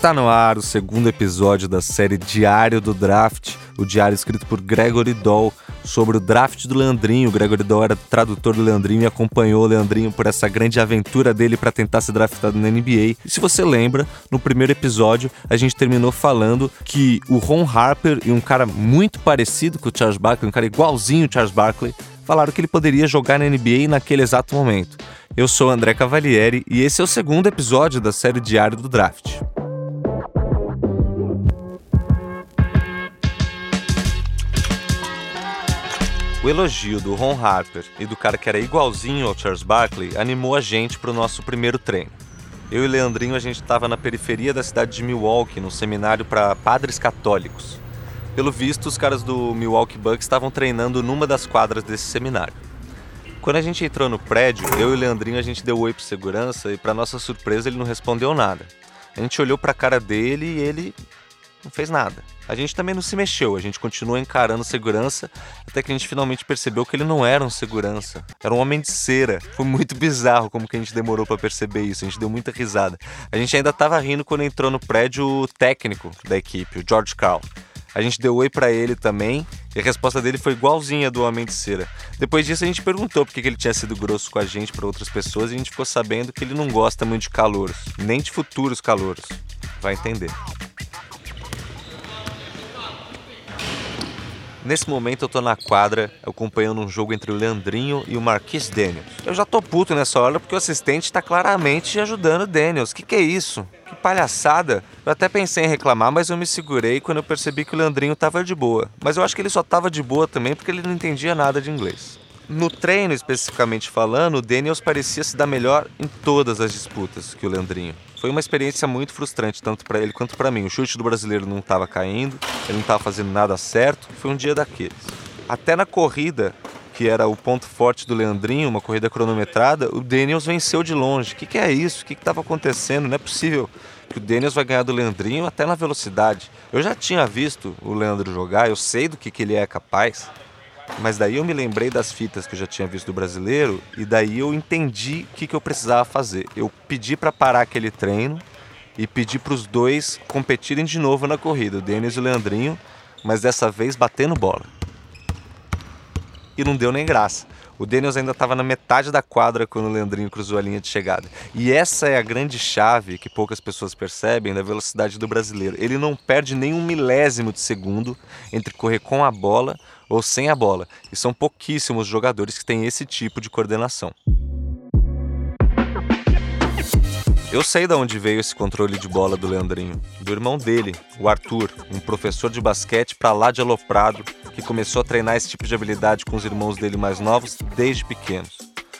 Está no ar o segundo episódio da série Diário do Draft, o diário escrito por Gregory Doll sobre o draft do Leandrinho. O Gregory Doll era tradutor do Leandrinho e acompanhou o Leandrinho por essa grande aventura dele para tentar ser draftado na NBA. E se você lembra, no primeiro episódio a gente terminou falando que o Ron Harper e um cara muito parecido com o Charles Barkley, um cara igualzinho o Charles Barkley, falaram que ele poderia jogar na NBA naquele exato momento. Eu sou André Cavalieri e esse é o segundo episódio da série Diário do Draft. O elogio do Ron Harper e do cara que era igualzinho ao Charles Barkley animou a gente para o nosso primeiro treino. Eu e Leandrinho a gente estava na periferia da cidade de Milwaukee, num seminário para padres católicos. Pelo visto, os caras do Milwaukee Bucks estavam treinando numa das quadras desse seminário. Quando a gente entrou no prédio, eu e o Leandrinho a gente deu oi pro segurança e para nossa surpresa ele não respondeu nada. A gente olhou para a cara dele e ele não fez nada. A gente também não se mexeu, a gente continuou encarando segurança, até que a gente finalmente percebeu que ele não era um segurança, era um homem de cera. Foi muito bizarro como que a gente demorou para perceber isso, a gente deu muita risada. A gente ainda tava rindo quando entrou no prédio o técnico da equipe, o George Carl. A gente deu oi para ele também e a resposta dele foi igualzinha do Homem de Cera. Depois disso a gente perguntou por que ele tinha sido grosso com a gente para outras pessoas e a gente ficou sabendo que ele não gosta muito de calouros, nem de futuros calouros. Vai entender. Nesse momento eu tô na quadra acompanhando um jogo entre o Leandrinho e o Marquis Daniels. Eu já tô puto nessa hora porque o assistente tá claramente ajudando o Daniels. Que que é isso? Que palhaçada! Eu até pensei em reclamar, mas eu me segurei quando eu percebi que o Leandrinho tava de boa. Mas eu acho que ele só tava de boa também porque ele não entendia nada de inglês. No treino, especificamente falando, o Daniels parecia se dar melhor em todas as disputas que o Leandrinho. Foi uma experiência muito frustrante, tanto para ele quanto para mim. O chute do brasileiro não estava caindo, ele não estava fazendo nada certo. Foi um dia daqueles. Até na corrida, que era o ponto forte do Leandrinho, uma corrida cronometrada, o Daniels venceu de longe. O que, que é isso? O que estava acontecendo? Não é possível que o Daniels vai ganhar do Leandrinho até na velocidade. Eu já tinha visto o Leandro jogar, eu sei do que, que ele é capaz. Mas daí eu me lembrei das fitas que eu já tinha visto do brasileiro e daí eu entendi o que, que eu precisava fazer. Eu pedi para parar aquele treino e pedi para os dois competirem de novo na corrida, o Denis e o Leandrinho, mas dessa vez batendo bola. E não deu nem graça. O Daniels ainda estava na metade da quadra quando o Leandrinho cruzou a linha de chegada. E essa é a grande chave que poucas pessoas percebem da velocidade do brasileiro. Ele não perde nem um milésimo de segundo entre correr com a bola ou sem a bola. E são pouquíssimos jogadores que têm esse tipo de coordenação. Eu sei de onde veio esse controle de bola do Leandrinho. Do irmão dele, o Arthur, um professor de basquete para lá de aloprado, que começou a treinar esse tipo de habilidade com os irmãos dele mais novos desde pequenos.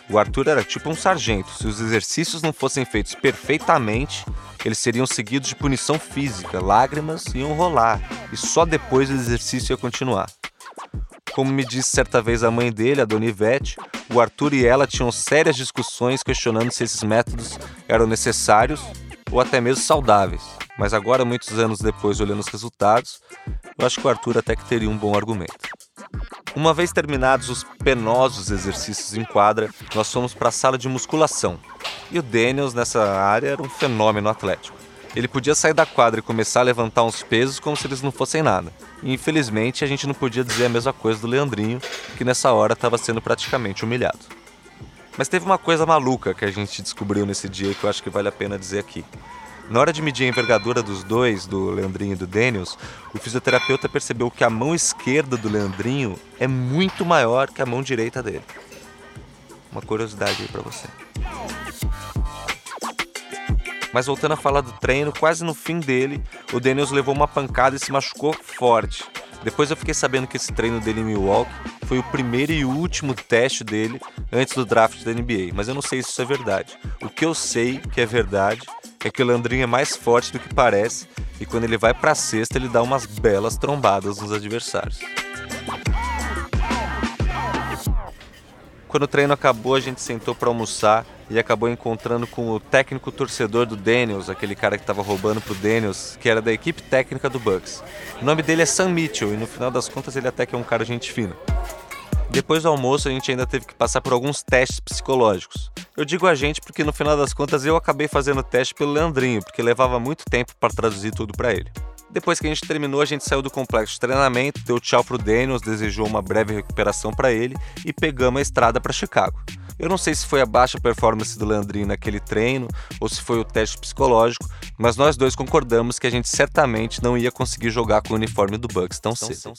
O Arthur era tipo um sargento. Se os exercícios não fossem feitos perfeitamente, eles seriam seguidos de punição física, lágrimas iam rolar, e só depois o exercício ia continuar. Como me disse certa vez a mãe dele, a dona Ivete, o Arthur e ela tinham sérias discussões questionando se esses métodos eram necessários ou até mesmo saudáveis. Mas agora, muitos anos depois, olhando os resultados, eu acho que o Arthur até que teria um bom argumento. Uma vez terminados os penosos exercícios em quadra, nós fomos para a sala de musculação. E o Daniels nessa área era um fenômeno atlético. Ele podia sair da quadra e começar a levantar uns pesos como se eles não fossem nada. E infelizmente a gente não podia dizer a mesma coisa do Leandrinho, que nessa hora estava sendo praticamente humilhado. Mas teve uma coisa maluca que a gente descobriu nesse dia que eu acho que vale a pena dizer aqui. Na hora de medir a envergadura dos dois, do Leandrinho e do Daniels, o fisioterapeuta percebeu que a mão esquerda do Leandrinho é muito maior que a mão direita dele. Uma curiosidade aí para você. Mas voltando a falar do treino, quase no fim dele, o Daniels levou uma pancada e se machucou forte. Depois eu fiquei sabendo que esse treino dele em Milwaukee foi o primeiro e último teste dele antes do draft da NBA, mas eu não sei se isso é verdade. O que eu sei que é verdade é que o Landrinho é mais forte do que parece e quando ele vai para a cesta ele dá umas belas trombadas nos adversários. Quando o treino acabou, a gente sentou para almoçar e acabou encontrando com o técnico torcedor do Daniels, aquele cara que estava roubando pro Daniels, que era da equipe técnica do Bucks. O nome dele é Sam Mitchell e no final das contas ele até que é um cara gente fina. Depois do almoço, a gente ainda teve que passar por alguns testes psicológicos. Eu digo a gente porque no final das contas eu acabei fazendo o teste pelo Leandrinho, porque levava muito tempo para traduzir tudo para ele. Depois que a gente terminou, a gente saiu do complexo de treinamento, deu tchau pro Daniels, desejou uma breve recuperação para ele e pegamos a estrada para Chicago. Eu não sei se foi a baixa performance do Leandrinho naquele treino ou se foi o teste psicológico, mas nós dois concordamos que a gente certamente não ia conseguir jogar com o uniforme do Bucks tão, tão cedo.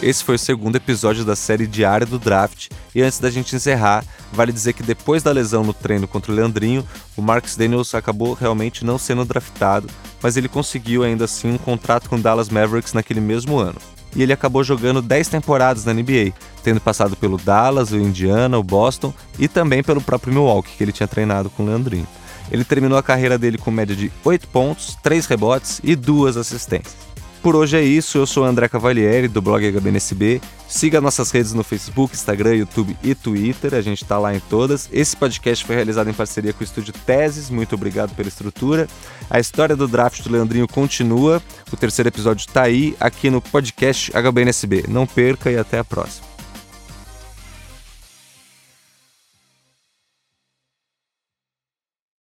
Esse foi o segundo episódio da série diária do draft, e antes da gente encerrar, vale dizer que depois da lesão no treino contra o Leandrinho, o Marcus Daniels acabou realmente não sendo draftado, mas ele conseguiu ainda assim um contrato com o Dallas Mavericks naquele mesmo ano e ele acabou jogando 10 temporadas na NBA, tendo passado pelo Dallas, o Indiana, o Boston e também pelo próprio Milwaukee, que ele tinha treinado com o Leandrinho. Ele terminou a carreira dele com média de 8 pontos, 3 rebotes e 2 assistências. Por hoje é isso, eu sou André Cavalieri, do blog HBNSB. Siga nossas redes no Facebook, Instagram, YouTube e Twitter, a gente está lá em todas. Esse podcast foi realizado em parceria com o Estúdio Teses, muito obrigado pela estrutura. A história do draft do Leandrinho continua, o terceiro episódio está aí, aqui no podcast HBNSB. Não perca e até a próxima.